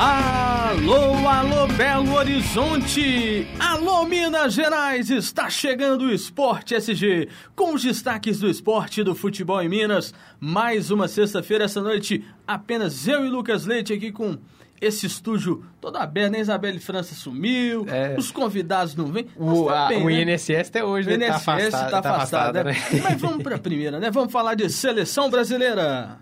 Alô, alô, Belo Horizonte! Alô, Minas Gerais! Está chegando o Esporte SG, com os destaques do esporte e do futebol em Minas. Mais uma sexta-feira, essa noite, apenas eu e Lucas Leite aqui com esse estúdio todo aberto, né? Isabelle França sumiu, É. os convidados não vêm. O, tá a- bem, o né? INSS até hoje, O né? INSS tá afastado, tá afastado, né? né? Mas vamos para a primeira, né? Vamos falar de seleção brasileira.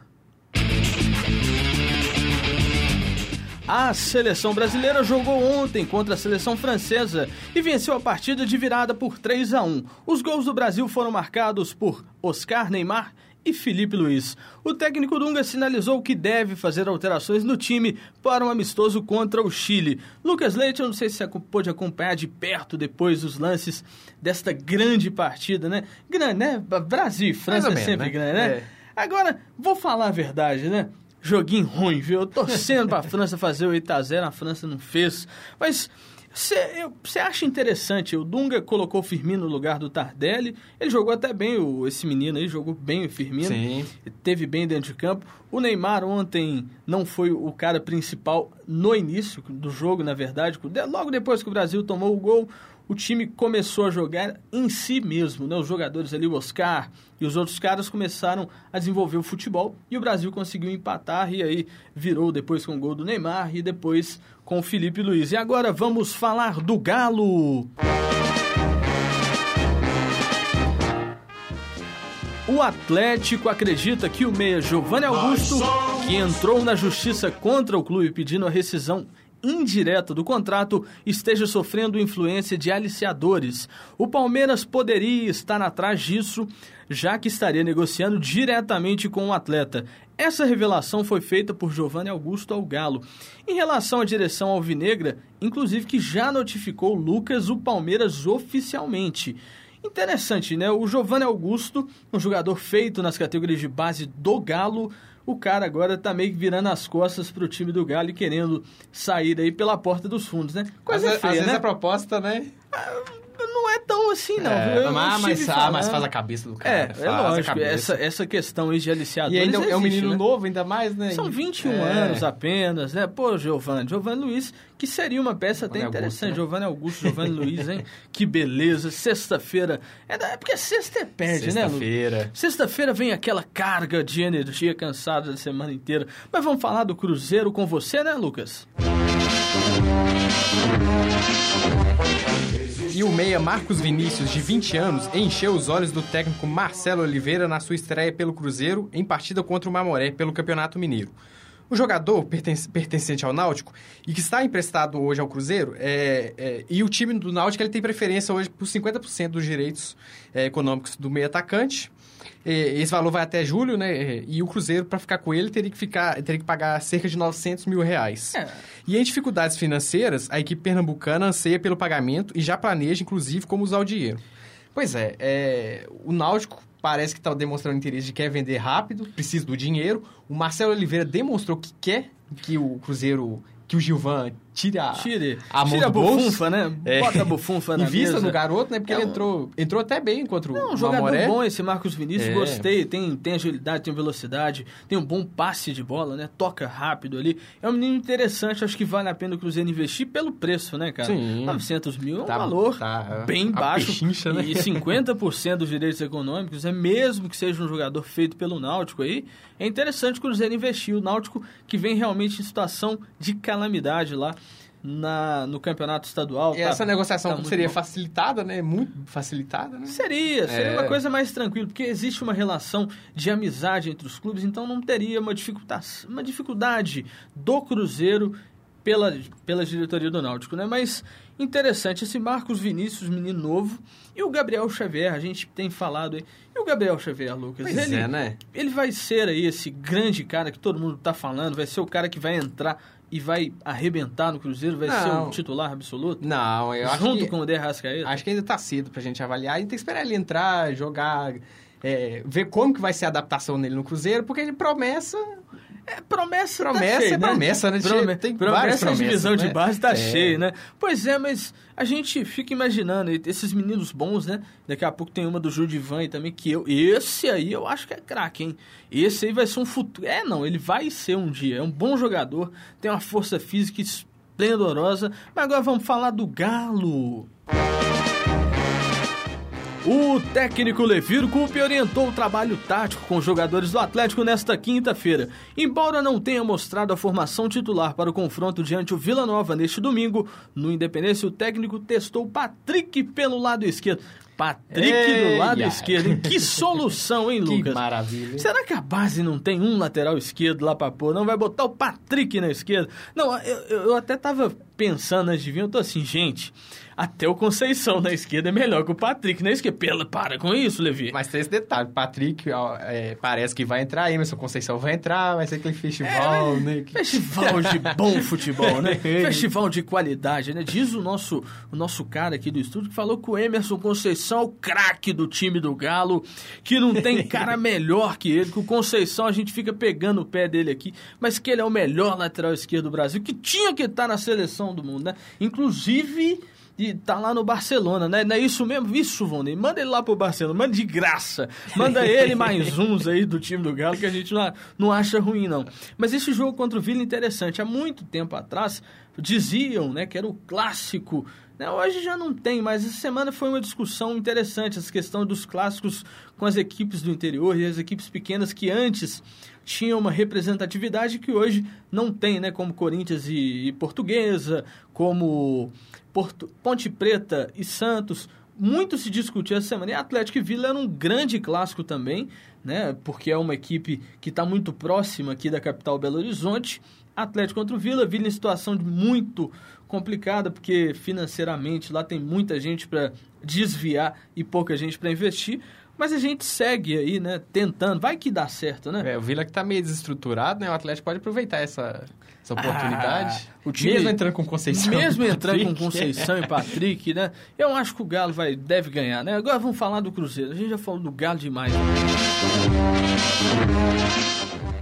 A seleção brasileira jogou ontem contra a seleção francesa e venceu a partida de virada por 3 a 1. Os gols do Brasil foram marcados por Oscar Neymar e Felipe Luiz. O técnico Dunga sinalizou que deve fazer alterações no time para um amistoso contra o Chile. Lucas Leite, eu não sei se você pôde acompanhar de perto depois os lances desta grande partida, né? Grande, né? Brasil e França é sempre né? grande, né? É. Agora, vou falar a verdade, né? Joguinho ruim, viu? Eu torcendo pra França fazer o 8x0, a França não fez. Mas você acha interessante? O Dunga colocou o Firmino no lugar do Tardelli. Ele jogou até bem, o, esse menino aí jogou bem o Firmino. Sim. Teve bem dentro de campo. O Neymar ontem não foi o cara principal no início do jogo, na verdade. Logo depois que o Brasil tomou o gol, o time começou a jogar em si mesmo, né? Os jogadores ali, o Oscar e os outros caras começaram a desenvolver o futebol e o Brasil conseguiu empatar e aí virou depois com o gol do Neymar e depois com o Felipe Luiz. E agora vamos falar do Galo. O Atlético acredita que o meia Giovanni Augusto, que entrou na justiça contra o clube pedindo a rescisão indireta do contrato esteja sofrendo influência de aliciadores. O Palmeiras poderia estar atrás disso, já que estaria negociando diretamente com o atleta. Essa revelação foi feita por Giovanni Augusto ao Galo. Em relação à direção alvinegra, inclusive que já notificou Lucas o Palmeiras oficialmente. Interessante, né? O Giovanni Augusto, um jogador feito nas categorias de base do Galo, o cara agora tá meio que virando as costas pro time do Galo e querendo sair aí pela porta dos fundos, né? Coisa às, feia, às né? vezes a proposta, né? Não é tão assim, não. É? Eu mas, estive mas, ah, mas faz a cabeça do cara. É, faz é a lógico. cabeça. Essa, essa questão aí de aliciadores E ainda é um existe, menino né? novo, ainda mais, né? São 21 É. anos apenas, né? Pô, Giovanni, Giovanni Luiz, que seria uma peça até interessante. Augusto, né? Giovanni Augusto, Giovanni Luiz, hein? Que beleza. Sexta-feira. É, é porque sexta é perde, né, Lu? Sexta-feira. Sexta-feira vem aquela carga de energia cansada da semana inteira. Mas vamos falar do Cruzeiro com você, né, Lucas? E o meia Marcos Vinícius, de 20 anos, encheu os olhos do técnico Marcelo Oliveira na sua estreia pelo Cruzeiro em partida contra o Mamoré pelo Campeonato Mineiro. O jogador pertence- pertencente ao Náutico e que está emprestado hoje ao Cruzeiro, é, é, e o time do Náutico ele tem preferência hoje por 50% dos direitos é, econômicos do meio atacante. Esse valor vai até julho, né? E o Cruzeiro, para ficar com ele, teria que, ficar, teria que pagar cerca de 900 mil reais. É. E em dificuldades financeiras, a equipe pernambucana anseia pelo pagamento e já planeja, inclusive, como usar o dinheiro. Pois é, é, o Náutico parece que está demonstrando interesse de quer vender rápido, precisa do dinheiro. O Marcelo Oliveira demonstrou que quer que o Cruzeiro, que o Gilvan tire a, Tire, a mão tire a bufunfa, né? É. Bota a bufunfa na Invista mesa. no garoto, né? Porque É ele entrou, entrou até bem contra o É um jogador Mamoré. bom esse Marcos Vinícius, É. gostei. Tem, tem agilidade, tem velocidade, tem um bom passe de bola, né? Toca rápido ali. É um menino interessante, acho que vale a pena o Cruzeiro investir pelo preço, né, cara? Sim. 900 mil é um Tá- valor tá bem baixo. pechincha, né? E 50% dos direitos econômicos, é mesmo que seja um jogador feito pelo Náutico aí, é interessante o Cruzeiro investir. O Náutico que vem realmente em situação de calamidade lá. Na, no campeonato estadual. E tá- essa negociação tá seria bom. facilitada, né? Muito facilitada, né? Seria, seria É. uma coisa mais tranquila, porque existe uma relação de amizade entre os clubes, então não teria uma dificuldade, uma dificuldade do Cruzeiro pela, pela diretoria do Náutico, né? Mas interessante, esse Marcos Vinícius, menino novo, e o Gabriel Xavier, a gente tem falado aí. E o Gabriel Xavier, Lucas? Pois ele, é, né? ele vai ser aí esse grande cara que todo mundo tá falando, vai ser o cara que vai entrar e vai arrebentar no Cruzeiro, vai ser Não. o titular absoluto? Não, eu acho junto que... com o De? Acho que ainda tá cedo pra gente avaliar. A gente tem que esperar ele entrar, jogar, é, ver como que vai ser a adaptação nele no Cruzeiro, porque ele promessa É, promessa Promessa tá cheio, é promessa, né? Prome- Tem promessa várias a divisão promessas, de né? base tá É. cheia, né? Pois é, mas a gente fica imaginando esses meninos bons, né? Daqui a pouco tem uma do Judivan também, que eu... Esse aí eu acho que é craque, hein? Esse aí vai ser um futuro... É, não, ele vai ser um dia. É um bom jogador, tem uma força física esplendorosa. Mas agora vamos falar do Galo. O técnico Levir Coupe orientou o trabalho tático com os jogadores do Atlético nesta quinta-feira. Embora não tenha mostrado a formação titular para o confronto diante o Vila Nova neste domingo, no Independência o técnico testou Patrick pelo lado esquerdo. Patrick do Eia. lado esquerdo, hein? Que solução, hein, Que Lucas? maravilha. hein? Será que a base não tem um lateral esquerdo lá pra pôr? Não vai botar o Patrick na esquerda? Não, eu, eu- eu até tava pensando antes de vir, eu tô assim, gente, até o Conceição na esquerda é melhor que o Patrick na esquerda. Pela, para com isso, Levi. Mas tem esse detalhe, Patrick ó, é, parece que vai entrar, Emerson Conceição vai entrar, vai ser aquele festival, É, né? Festival de bom futebol, né? Festival de qualidade, né? Diz o nosso, o nosso cara aqui do estúdio que falou que o Emerson Conceição é o craque do time do Galo, que não tem cara melhor que ele, que o Conceição a gente fica pegando o pé dele aqui, mas que ele é o melhor lateral esquerdo do Brasil, que tinha que estar na seleção do mundo, né? Inclusive e tá lá no Barcelona, né? Não é isso mesmo? Isso, Vonei. Manda ele lá pro Barcelona, manda de graça. Manda ele mais uns aí do time do Galo que a gente não, não acha ruim, não. Mas esse jogo contra o Vila é interessante. Há muito tempo atrás diziam, né, que era o clássico. Né? Hoje já não tem, mas essa semana foi uma discussão interessante, essa questão dos clássicos com as equipes do interior e as equipes pequenas que antes tinham uma representatividade que hoje não tem, né? Como Corinthians e, Portuguesa, como Porto- Ponte Preta e Santos. Muito se discutiu essa semana. E Atlético e Vila era um grande clássico também, né? Porque é uma equipe que está muito próxima aqui da capital Belo Horizonte. Atlético contra o Vila, Vila em situação de muito complicada, porque financeiramente lá tem muita gente para desviar e pouca gente para investir. Mas a gente segue aí, né? Tentando. Vai que dá certo, né? É, o Vila que tá meio desestruturado, né? O Atlético pode aproveitar essa, essa oportunidade. Ah, o time- Mesmo entrando com Conceição. Mesmo e entrando com. Conceição e Patrick, né? Eu acho que o Galo vai, deve ganhar, né? Agora vamos falar do Cruzeiro. A gente já falou do Galo demais.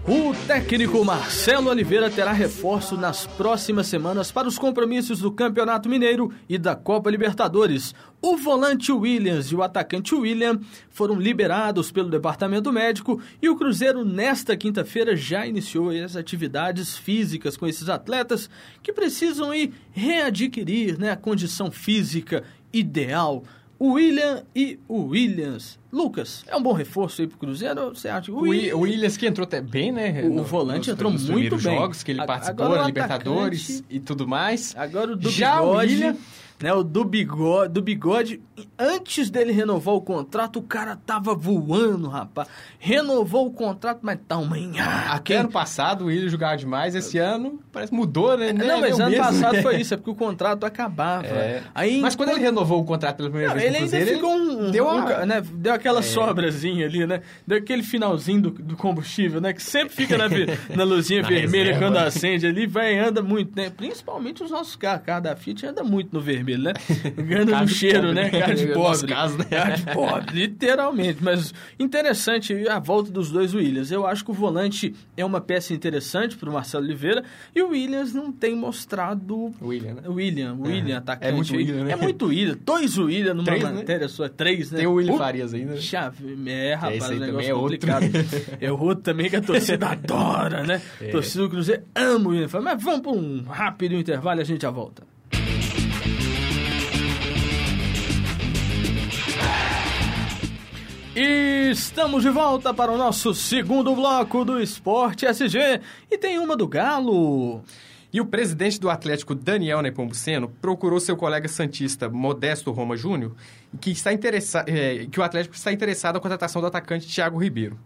O técnico Marcelo Oliveira terá reforço nas próximas semanas para os compromissos do Campeonato Mineiro e da Copa Libertadores. O volante Williams e o atacante William foram liberados pelo departamento médico e o Cruzeiro, nesta quinta-feira, já iniciou as atividades físicas com esses atletas que precisam ir readquirir né, a condição física ideal. William e o Williams. Lucas, é um bom reforço aí pro Cruzeiro? Você acha? O Wi- o Williams que entrou até bem, né? O No- volante entrou muito bem. jogos que ele participou, agora Libertadores atacante- e tudo mais. Agora o do Já o William- né? O do bigode, do bigode, antes dele renovar o contrato, o cara tava voando, rapaz. Renovou o contrato, mas tá uma hein? ano passado o William jogava demais, esse ano parece que mudou, né? Não, mas é o ano mesmo. passado foi isso, é porque o contrato acabava. É. Aí, Mas quando ele renovou o contrato pela primeira Não, vez ele ainda Cruzeiro, ficou um, deu, uma... né, deu aquela sobrazinha ali, né? Deu aquele finalzinho do, do combustível, né? Que sempre fica na, na luzinha Na vermelha reserva. quando acende ali, vai anda muito, né? Principalmente os nossos carros, carro da Fiat anda muito no vermelho, né? Ganhando Carro no cheiro, pobre, né? né? Carro de pobre. caso, né? Carro de pobre, literalmente. Mas interessante a volta dos dois Williams. Eu acho que o volante é uma peça interessante para o Marcelo Oliveira e o Williams não tem mostrado William, né? William, William, atacante. É muito. William, né? É muito William. Dois William numa Três, né? matéria sua. Três, né? Tem o William Farias ainda. né? Chave, é, rapaz, esse aí o também negócio é outro. complicado. É outro também que a torcida adora, né? É. Torcida do Cruzeiro ama o William Farias. Mas vamos para um rápido intervalo e a gente já volta. Estamos de volta para o nosso segundo bloco do Esporte SG. E tem uma do Galo. E o presidente do Atlético, Daniel Nepomuceno, procurou seu colega santista Modesto Roma Júnior, que, está interessa eh, que o Atlético está interessado na contratação do atacante Thiago Ribeiro.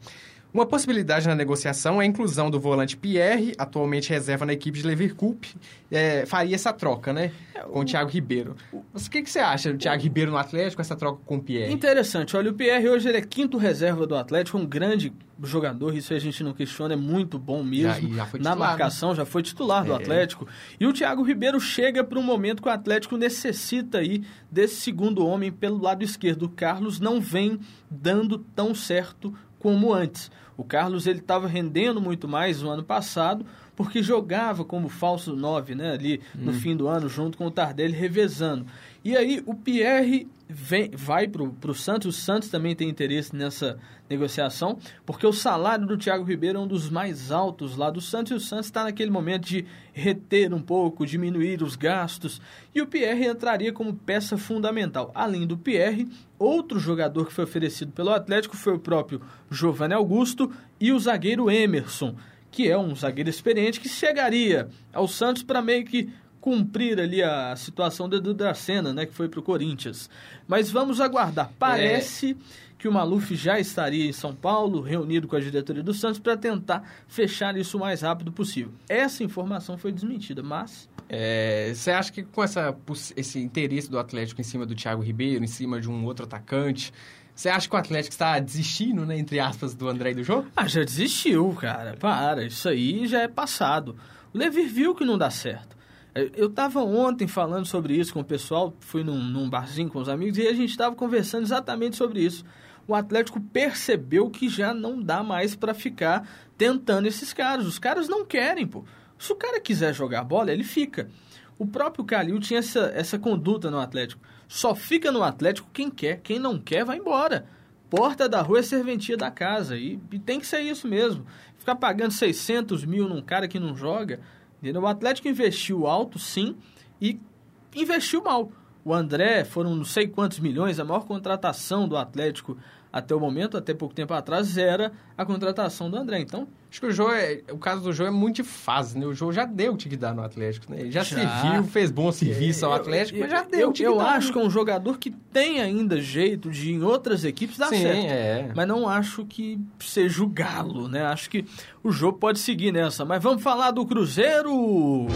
Uma possibilidade na negociação é a inclusão do volante Pierre, atualmente reserva na equipe de Leverkusen, eh, faria essa troca, né? Com o Thiago Ribeiro. Mas o que, que você acha do Thiago Ribeiro no Atlético, essa troca com o Pierre? Interessante. Olha, o Pierre hoje ele é quinto reserva do Atlético, um grande jogador, isso a gente não questiona, é muito bom mesmo. Já- já foi Na titular, marcação, já foi titular do É. Atlético. E o Thiago Ribeiro chega para um momento que o Atlético necessita aí desse segundo homem pelo lado esquerdo. O Carlos não vem dando tão certo como antes. O Carlos ele estava rendendo muito mais no ano passado, porque jogava como falso 9, né, ali no hum. fim do ano, junto com o Tardelli, revezando. E aí o Pierre vem, vai para o Santos, o Santos também tem interesse nessa negociação, porque o salário do Thiago Ribeiro é um dos mais altos lá do Santos, e o Santos está naquele momento de reter um pouco, diminuir os gastos, e o Pierre entraria como peça fundamental. Além do Pierre, outro jogador que foi oferecido pelo Atlético foi o próprio Giovanni Augusto e o zagueiro Emerson, que é um zagueiro experiente que chegaria ao Santos para meio que cumprir ali a situação do Edu Dracena, né, que foi para o Corinthians. Mas vamos aguardar. Parece é... que o Maluf já estaria em São Paulo, reunido com a diretoria do Santos, para tentar fechar isso o mais rápido possível. Essa informação foi desmentida, mas... É, você acha que com essa, esse interesse do Atlético em cima do Thiago Ribeiro, em cima de um outro atacante, você acha que o Atlético está desistindo, né, entre aspas, do André e do jogo? Ah, já desistiu, cara. Para, isso aí já é passado. O Levir viu que não dá certo. Eu estava ontem falando sobre isso com o pessoal, fui num, num barzinho com os amigos e a gente estava conversando exatamente sobre isso. O Atlético percebeu que já não dá mais para ficar tentando esses caras. Os caras não querem, pô. Se o cara quiser jogar bola, ele fica. O próprio Calil tinha essa, essa conduta no Atlético. Só fica no Atlético quem quer, quem não quer vai embora. Porta da rua é serventia da casa. E, e tem que ser isso mesmo. Ficar pagando 600 mil num cara que não joga. Entendeu? O Atlético investiu alto, sim, e investiu mal. O André foram não sei quantos milhões, a maior contratação do Atlético até o momento, até pouco tempo atrás, era a contratação do André. Então. Acho que o Jô é, o caso do Jô é muito de fase, né? O Jô já deu o que dar no Atlético, né? Ele já, já. serviu, fez bom serviço ao Atlético, eu, mas já deu eu, o Eu acho que é um jogador que tem ainda jeito de em outras equipes dar Sim, certo. É. Mas não acho que seja o galo, né? Acho que o Jô pode seguir nessa. Mas vamos falar do Cruzeiro!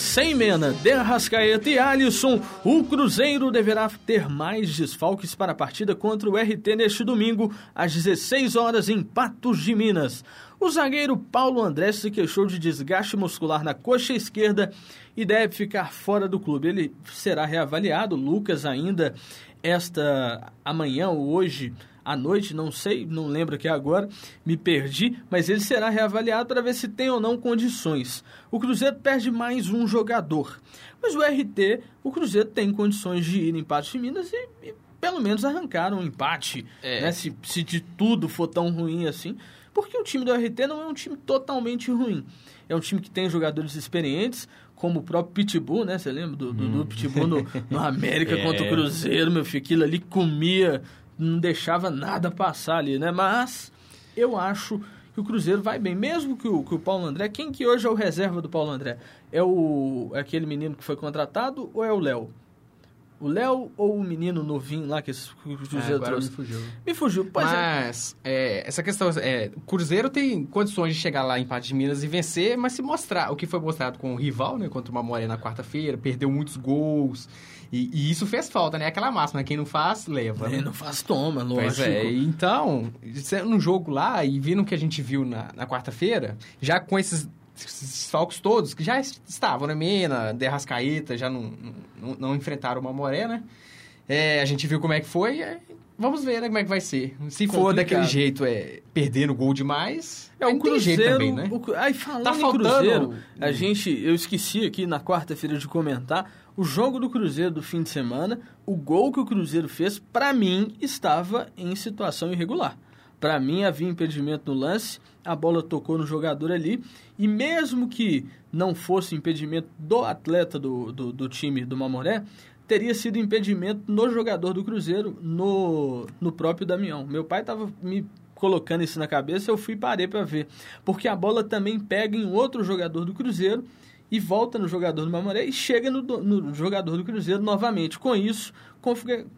Sem Mena, Derrascaeta e Alisson, o Cruzeiro deverá ter mais desfalques para a partida contra o RT neste domingo, às 16 horas, em Patos de Minas. O zagueiro Paulo André se queixou de desgaste muscular na coxa esquerda e deve ficar fora do clube. Ele será reavaliado. Lucas ainda esta amanhã ou hoje à noite, não sei, não lembro aqui agora, me perdi, mas ele será reavaliado para ver se tem ou não condições. O Cruzeiro perde mais um jogador, mas o RT, o Cruzeiro tem condições de ir em Patos de Minas e, e pelo menos arrancar um empate, é. né, se, se de tudo for tão ruim assim, porque o time do RT não é um time totalmente ruim. É um time que tem jogadores experientes, como o próprio Pitbull, né? Você lembra do, do, do hum. Pitbull no, no América é. contra o Cruzeiro, meu filho? Aquilo ali comia não deixava nada passar ali, né? Mas eu acho que o Cruzeiro vai bem. Mesmo que o, que o Paulo André... Quem que hoje é o reserva do Paulo André? É o é aquele menino que foi contratado ou é o Léo? O Léo ou o menino novinho lá que o Cruzeiro é, trouxe? Me fugiu. Me fugiu. Pois é. mas é. essa questão. É, o Cruzeiro tem condições de chegar lá em Pato de Minas e vencer, mas se mostrar o que foi mostrado com o rival, né? Contra o Mamoré na quarta-feira, perdeu muitos gols. E, e, isso fez falta, né? Aquela máxima, quem não faz, leva. Quem né? não faz, toma, lógico. Pois é, então, no jogo lá e vendo o que a gente viu na, na quarta-feira, já com esses falcos todos, que já estavam, né? Mena, Derrascaeta, já não, não, não enfrentaram o Mamoré, né? É, a gente viu como é que foi, é, vamos ver né, como é que vai ser. Se Complicado. for daquele jeito, é perdendo gol demais, é o Cruzeiro também, né? O, aí falando tá faltando... Cruzeiro, a gente, eu esqueci aqui na quarta-feira de comentar, o jogo do Cruzeiro do fim de semana, o gol que o Cruzeiro fez, para mim, estava em situação irregular. Para mim, havia impedimento no lance, a bola tocou no jogador ali, e mesmo que não fosse impedimento do atleta do, do, do time do Mamoré, teria sido impedimento no jogador do Cruzeiro, no, no próprio Damião. Meu pai estava me colocando isso na cabeça, eu fui e parei para ver. Porque a bola também pega em outro jogador do Cruzeiro e volta no jogador do Mamoré e chega no, no jogador do Cruzeiro novamente. Com isso,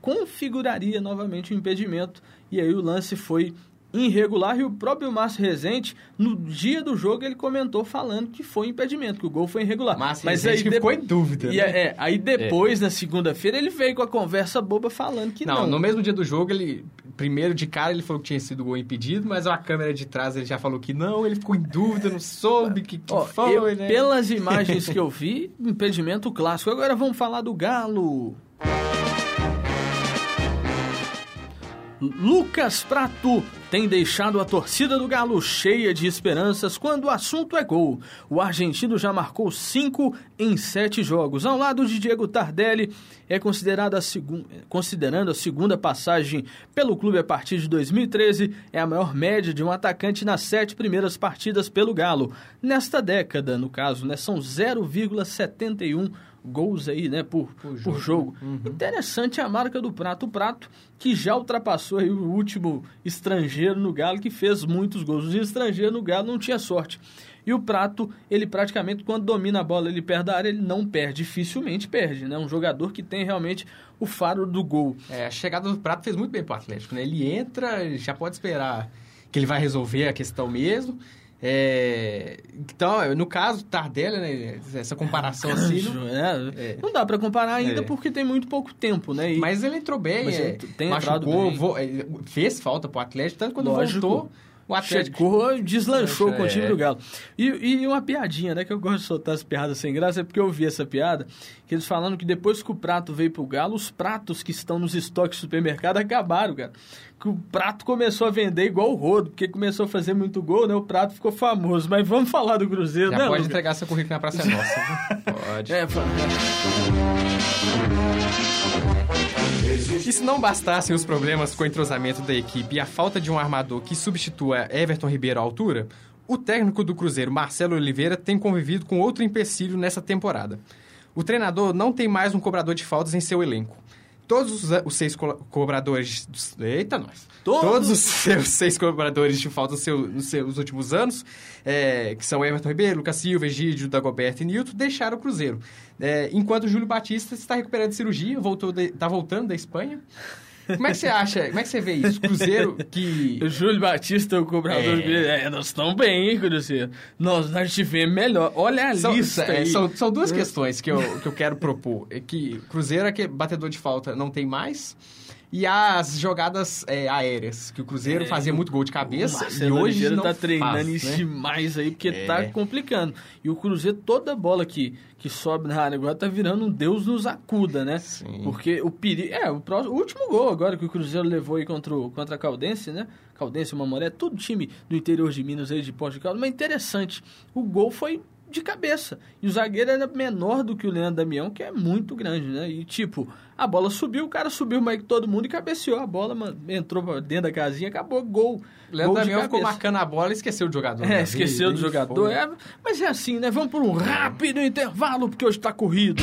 configuraria novamente o impedimento e aí o lance foi irregular e o próprio Márcio Rezende, no dia do jogo, ele comentou falando que foi impedimento, que o gol foi irregular. Márcio Mas Rezende aí de... ficou em dúvida. E, né? é, aí depois, é. na segunda-feira, ele veio com a conversa boba falando que não. Não, no mesmo dia do jogo, ele primeiro de cara ele falou que tinha sido gol impedido, mas a câmera de trás ele já falou que não, ele ficou em dúvida, não soube que, que Ó, foi, eu, né? Pelas imagens que eu vi, impedimento clássico. Agora vamos falar do Galo. Lucas Prato tem deixado a torcida do Galo cheia de esperanças quando o assunto é gol. O argentino já marcou cinco em sete jogos. Ao lado de Diego Tardelli, é considerado a considerando a segunda passagem pelo clube a partir de 2013, é a maior média de um atacante nas sete primeiras partidas pelo Galo. Nesta década, no caso, né, são 0,71 gols aí, né, por, por jogo. Por jogo. Uhum. Interessante a marca do Prato. O Prato que já ultrapassou aí o último estrangeiro no Galo, que fez muitos gols. O estrangeiro no Galo não tinha sorte. E o Prato, ele praticamente, quando domina a bola, ele perde a área, ele não perde, dificilmente perde, né? Um jogador que tem realmente o faro do gol. É, a chegada do Prato fez muito bem pro Atlético, né? Ele entra, já pode esperar que ele vai resolver a questão mesmo. É, então, no caso, Tardelli, né, essa comparação é, assim... Não, é, é. não dá para comparar ainda é. porque tem muito pouco tempo, né? E, mas ele entrou bem, é, tem machucou, bem. Vo, fez falta pro Atlético, tanto quando Lógico. voltou o Atlético Chegou, deslanchou com o time é. do Galo. E, e uma piadinha, né? Que eu gosto de soltar as piadas sem graça, é porque eu vi essa piada, que eles falando que depois que o prato veio pro Galo, os pratos que estão nos estoques do supermercado acabaram, cara. Que o prato começou a vender igual o rodo, porque começou a fazer muito gol, né? O prato ficou famoso. Mas vamos falar do Cruzeiro, Já né? Pode entregar seu currículo na Praça Nossa. pode. É, pode. E se não bastassem os problemas com o entrosamento da equipe e a falta de um armador que substitua Everton Ribeiro à altura, o técnico do Cruzeiro, Marcelo Oliveira, tem convivido com outro empecilho nessa temporada. O treinador não tem mais um cobrador de faltas em seu elenco. Todos os, os seis co cobradores. Eita, nós! Todos? Todos os seus seis cobradores de falta seu, nos seus últimos anos, é, que são Everton Ribeiro, Lucas Silva, Egídio, Dagoberto e Nilton, deixaram o Cruzeiro. É, enquanto o Júlio Batista está recuperando de cirurgia, voltou está voltando da Espanha. Como é que você acha? Como é que você vê isso? Cruzeiro que. O Júlio Batista, o cobrador. É, é nós estamos bem, hein, Cruzeiro? Nós, nós tivemos melhor. Olha a são, lista é, aí. São, são duas questões que eu, que eu quero propor. É que Cruzeiro é que batedor de falta não tem mais. E as jogadas é, aéreas, que o Cruzeiro é, fazia muito gol de cabeça. e hoje não tá treinando faz, isso né? demais aí, porque é. tá complicando. E o Cruzeiro, toda bola que, que sobe na área agora tá virando um Deus nos acuda, né? Sim. Porque o perigo. É, o, próximo, o último gol agora que o Cruzeiro levou aí contra, o, contra a Caldense, né? Caldense, Mamoré, todo time do interior de Minas aí de Porto de Caldas. Mas interessante, o gol foi de cabeça. E o zagueiro era menor do que o Leandro Damião, que é muito grande, né? E tipo, a bola subiu, o cara subiu mais que todo mundo e cabeceou. A bola mano, entrou dentro da casinha, acabou, gol. Leandro gol Damião ficou marcando a bola e esqueceu do jogador. É, né? esqueceu do jogador. É, mas é assim, né? Vamos por um rápido intervalo, porque hoje tá corrido.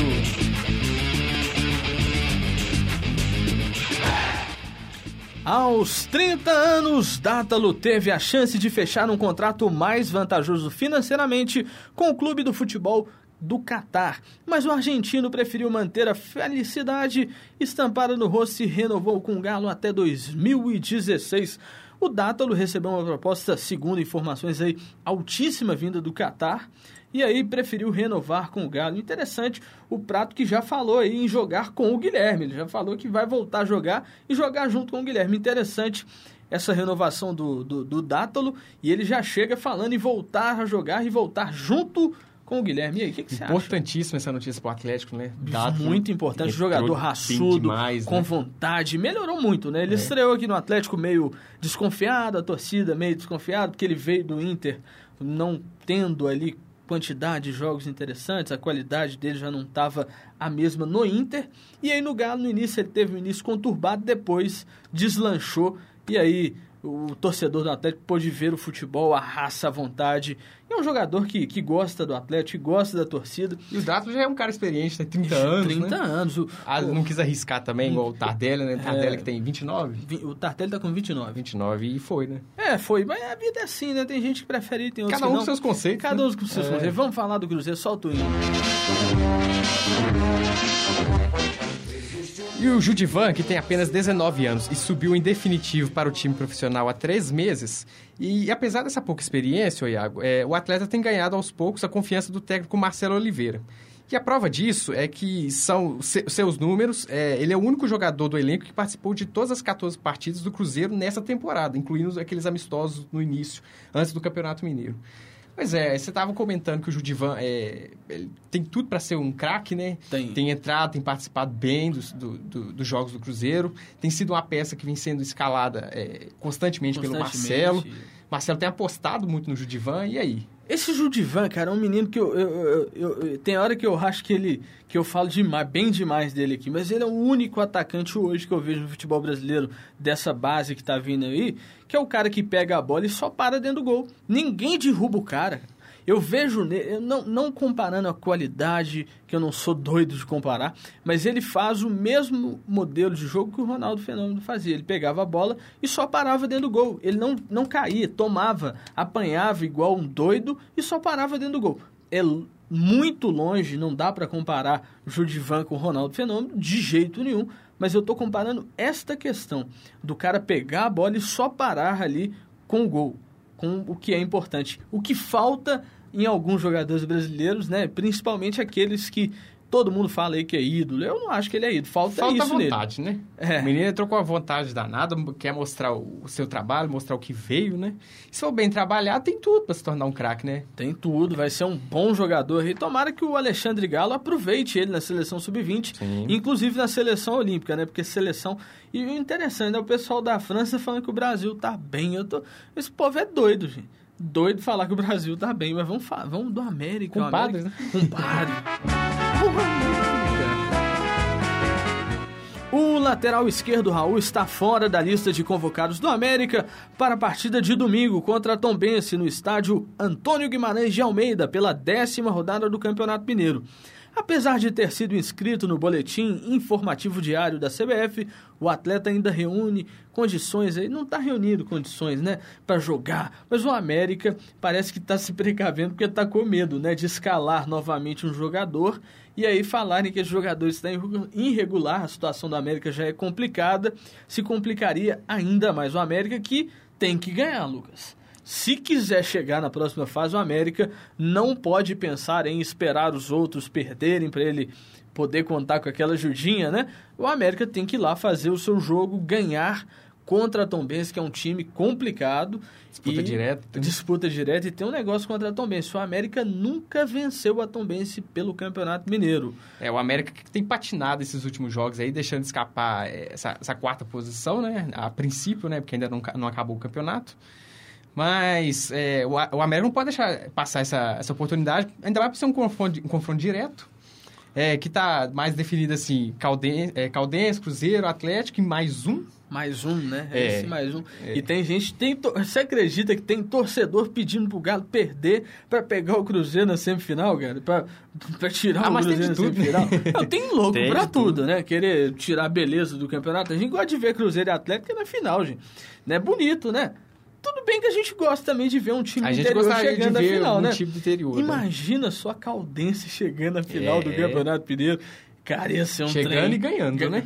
Aos 30 anos, Dátalo teve a chance de fechar um contrato mais vantajoso financeiramente com o clube do futebol do Catar. Mas o argentino preferiu manter a felicidade estampada no rosto e renovou com o Galo até 2016. O Dátalo recebeu uma proposta, segundo informações aí, altíssima vinda do Catar e aí preferiu renovar com o Galo. Interessante o Prato que já falou aí em jogar com o Guilherme. Ele já falou que vai voltar a jogar e jogar junto com o Guilherme. Interessante essa renovação do, do, do Dátalo e ele já chega falando em voltar a jogar e voltar junto com o Guilherme. E aí, o que, que você acha? Importantíssima essa notícia para o Atlético, né? Dátalo, muito importante. Jogador raçudo, demais, com né? vontade. Melhorou muito, né? Ele é. estreou aqui no Atlético meio desconfiado, a torcida meio desconfiada, porque ele veio do Inter não tendo ali quantidade de jogos interessantes, a qualidade dele já não estava a mesma no Inter. E aí no Galo, no início, ele teve um início conturbado, depois deslanchou. E aí o torcedor do Atlético pôde ver o futebol, a raça, a vontade. E é um jogador que, que gosta do Atlético, que gosta da torcida. E o Dato já é um cara experiente, tem 30 anos. 30 né? anos. O, ah, não quis arriscar também, igual o Tardelli, né? O Tardelli é, que tem 29. O Tardelli tá com 29. 29 e foi, né? É, foi. Mas a vida é assim, né? Tem gente que prefere, tem outros Cada um com seus conceitos. Cada um com seus é. conceitos. Vamos falar do Cruzeiro, solta o hino. E o Judivan, que tem apenas 19 anos e subiu em definitivo para o time profissional há três meses, e apesar dessa pouca experiência, Iago, é, o atleta tem ganhado aos poucos a confiança do técnico Marcelo Oliveira. E a prova disso é que são se, seus números. É, ele é o único jogador do elenco que participou de todas as 14 partidas do Cruzeiro nessa temporada, incluindo aqueles amistosos no início, antes do Campeonato Mineiro. Pois é, você estava comentando que o Judivan é, tem tudo para ser um craque, né? Tem. Tem entrado, tem participado bem dos, do, do, dos jogos do Cruzeiro. Tem sido uma peça que vem sendo escalada é, constantemente, constantemente, pelo Marcelo. Marcelo tem apostado muito no Judivan, e aí? Esse Judivan, cara, é um menino que eu, eu, eu, eu, Tem hora que eu acho que ele. que eu falo demais, bem demais dele aqui, mas ele é o único atacante hoje que eu vejo no futebol brasileiro dessa base que tá vindo aí, que é o cara que pega a bola e só para dentro do gol. Ninguém derruba o cara. Eu vejo, não, não comparando a qualidade, que eu não sou doido de comparar, mas ele faz o mesmo modelo de jogo que o Ronaldo Fenômeno fazia. Ele pegava a bola e só parava dentro do gol. Ele não, não caía, tomava, apanhava igual um doido e só parava dentro do gol. É muito longe, não dá para comparar Judivan com o Ronaldo Fenômeno, de jeito nenhum, mas eu estou comparando esta questão do cara pegar a bola e só parar ali com o gol, com o que é importante. O que falta em alguns jogadores brasileiros, né? Principalmente aqueles que todo mundo fala aí que é ídolo. Eu não acho que ele é ídolo. Falta, Falta isso vontade, nele. né? É. O menino entrou com a vontade danada, quer mostrar o seu trabalho, mostrar o que veio, né? Se for bem trabalhar, tem tudo para se tornar um craque, né? Tem tudo, vai ser um bom jogador. E tomara que o Alexandre Galo aproveite ele na seleção sub-20, inclusive na seleção olímpica, né? Porque seleção... E o interessante, né? O pessoal da França falando que o Brasil tá bem. Eu tô... Esse povo é doido, gente doido falar que o Brasil tá bem, mas vamos, vamos do América. Compadre, né? Compadre. O lateral esquerdo Raul está fora da lista de convocados do América para a partida de domingo contra a Tombense no estádio Antônio Guimarães de Almeida pela décima rodada do Campeonato Mineiro. Apesar de ter sido inscrito no boletim informativo diário da CBF, o atleta ainda reúne condições, aí não está reunindo condições, né, para jogar. Mas o América parece que está se precavendo porque está com medo, né, de escalar novamente um jogador e aí falarem que esse jogador está irregular, a situação do América já é complicada, se complicaria ainda mais o América que tem que ganhar, Lucas. Se quiser chegar na próxima fase, o América não pode pensar em esperar os outros perderem para ele poder contar com aquela ajudinha, né? O América tem que ir lá fazer o seu jogo, ganhar contra a Tombense, que é um time complicado. Disputa direta. Disputa direta e tem um negócio contra a Tombense. O América nunca venceu a Tombense pelo Campeonato Mineiro. É, o América que tem patinado esses últimos jogos aí, deixando escapar essa, essa quarta posição, né? A princípio, né? Porque ainda não, não acabou o campeonato. Mas é, o, o América não pode deixar passar essa, essa oportunidade, ainda por ser um confronto, um confronto direto. É, que está mais definido assim, Caldense, é, Caldense, Cruzeiro, Atlético e mais um. Mais um, né? É, Esse mais um. É. E tem gente, tem, você acredita que tem torcedor pedindo pro Galo perder para pegar o Cruzeiro na semifinal, cara? Pra, pra tirar ah, o Cruzeiro na tudo, semifinal? Não, tem louco tem pra tudo, tudo, né? Querer tirar a beleza do campeonato. A gente gosta de ver Cruzeiro e Atlético na final, gente. Não é bonito, né? Tudo bem que a gente gosta também de ver um time a do interior chegando à final, um né? Time do interior, né? Imagina né? só a Caldense chegando à final é. do Campeonato Mineiro. Cara, ia ser um Chegando trem. e ganhando, né?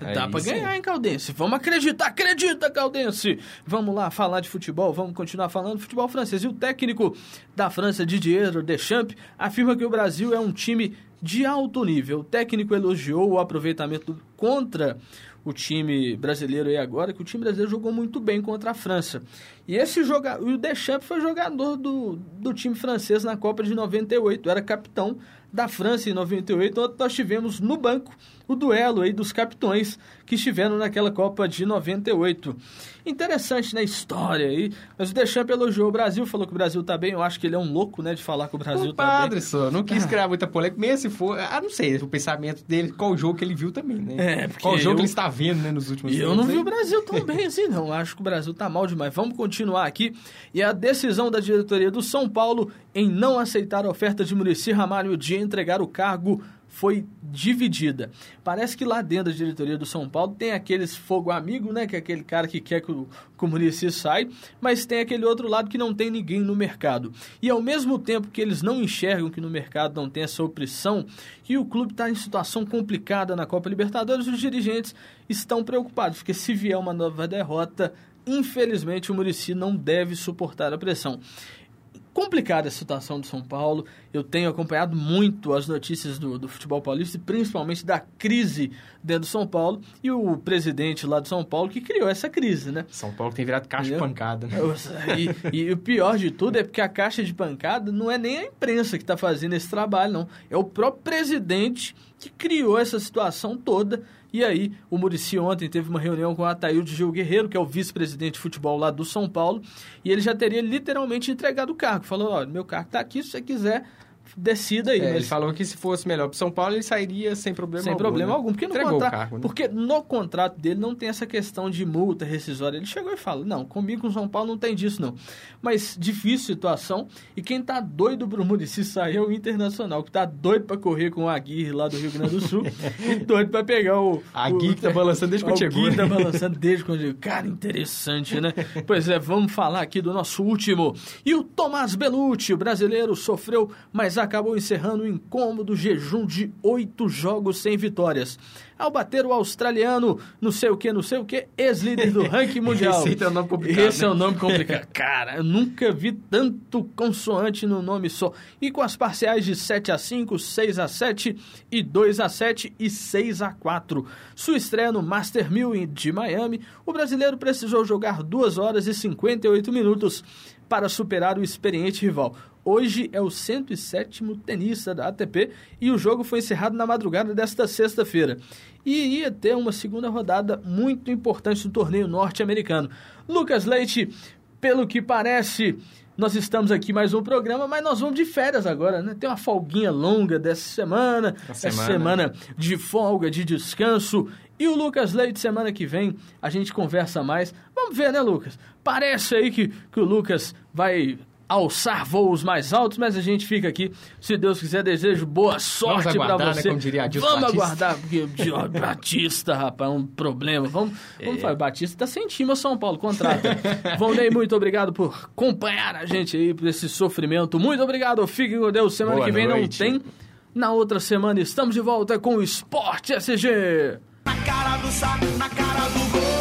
É, dá pra ganhar, hein, Caldense? Vamos acreditar, acredita, Caldense! Vamos lá falar de futebol, vamos continuar falando de futebol francês. E o técnico da França, Didier Deschamps, afirma que o Brasil é um time de alto nível. O técnico elogiou o aproveitamento contra o time brasileiro aí agora, que o time brasileiro jogou muito bem contra a França. E esse jogador, o Deschamps foi jogador do, do time francês na Copa de 98, era capitão da França em 98, onde nós tivemos no banco o duelo aí dos capitões que estiveram naquela Copa de 98. Interessante na né, história aí, mas o Deschamps elogiou o Brasil, falou que o Brasil tá bem, eu acho que ele é um louco, né, de falar que o Brasil Compadre, tá bem. Só, não quis criar muita polêmica, mesmo se for, ah, não sei, o pensamento dele, qual jogo que ele viu também, né? É, qual jogo eu, que ele está vendo, né, nos últimos E eu não vi o Brasil tão bem assim, não, acho que o Brasil tá mal demais. Vamos continuar aqui, e a decisão da diretoria do São Paulo em não aceitar a oferta de Murici Ramalho de entregar o cargo foi dividida. Parece que lá dentro da diretoria do São Paulo tem aqueles fogo amigo, né? Que é aquele cara que quer que o, que o Muricy sai, mas tem aquele outro lado que não tem ninguém no mercado. E ao mesmo tempo que eles não enxergam que no mercado não tem essa opressão, que o clube está em situação complicada na Copa Libertadores, os dirigentes estão preocupados, porque se vier uma nova derrota, infelizmente o Murici não deve suportar a pressão complicada a situação do São Paulo. Eu tenho acompanhado muito as notícias do, do, futebol paulista, principalmente da crise dentro do São Paulo. E o presidente lá do São Paulo que criou essa crise, né? São Paulo tem virado caixa Entendeu? de pancada. Né? E, e, o pior de tudo é porque a caixa de pancada não é nem a imprensa que está fazendo esse trabalho, não. É o próprio presidente que criou essa situação toda e aí, o Murici ontem teve uma reunião com o Ataílde Gil Guerreiro, que é o vice-presidente de futebol lá do São Paulo, e ele já teria literalmente entregado o cargo. Falou: olha, meu cargo está aqui, se você quiser decida aí. É, mas... Ele falou que se fosse melhor para São Paulo, ele sairia sem problema sem algum. Sem problema né? algum. Porque no, contra... cargo, né? porque no contrato dele não tem essa questão de multa rescisória. Ele chegou e fala, não, comigo com São Paulo não tem disso não. Mas difícil situação. E quem tá doido pro Murici sair é o Internacional, que tá doido para correr com o Aguirre lá do Rio Grande do Sul e doido para pegar o... A Aguirre que tá balançando desde quando chegou. Aguirre tá balançando desde quando chegou. Cara, interessante, né? pois é, vamos falar aqui do nosso último. E o Tomás Belucci, o brasileiro, sofreu, mas acabou encerrando no incômodo jejum de oito jogos sem vitórias. Ao bater o australiano, não sei o que, não sei o que, ex-líder do ranking mundial. Esse é o nome complicado. Esse né? é o nome complicado. Cara, eu nunca vi tanto consoante no nome só. E com as parciais de 7 a 5, 6 a 7 e 2 a 7 e 6 a 4. Sua estreia no Master 1000 de Miami, o brasileiro precisou jogar 2 horas e 58 minutos para superar o experiente rival. Hoje é o 107 tenista da ATP e o jogo foi encerrado na madrugada desta sexta-feira. E ia ter uma segunda rodada muito importante no torneio norte-americano. Lucas Leite, pelo que parece, nós estamos aqui mais um programa, mas nós vamos de férias agora, né? Tem uma folguinha longa dessa semana, essa semana. semana de folga, de descanso. E o Lucas Leite, semana que vem, a gente conversa mais. Vamos ver, né, Lucas? Parece aí que, que o Lucas vai alçar voos mais altos, mas a gente fica aqui. Se Deus quiser, desejo boa sorte para né, você. Né, como diria Vamos Batista. aguardar, porque Batista, rapaz, é um problema. Vamos, é. vamos falar, Batista tá sem time São Paulo, contrata. Valdei, muito obrigado por acompanhar a gente aí por esse sofrimento. Muito obrigado, fique com Deus. Semana boa que vem noite. não tem. Na outra semana estamos de volta com o Esporte SG. Na cara do saco, na cara do gol.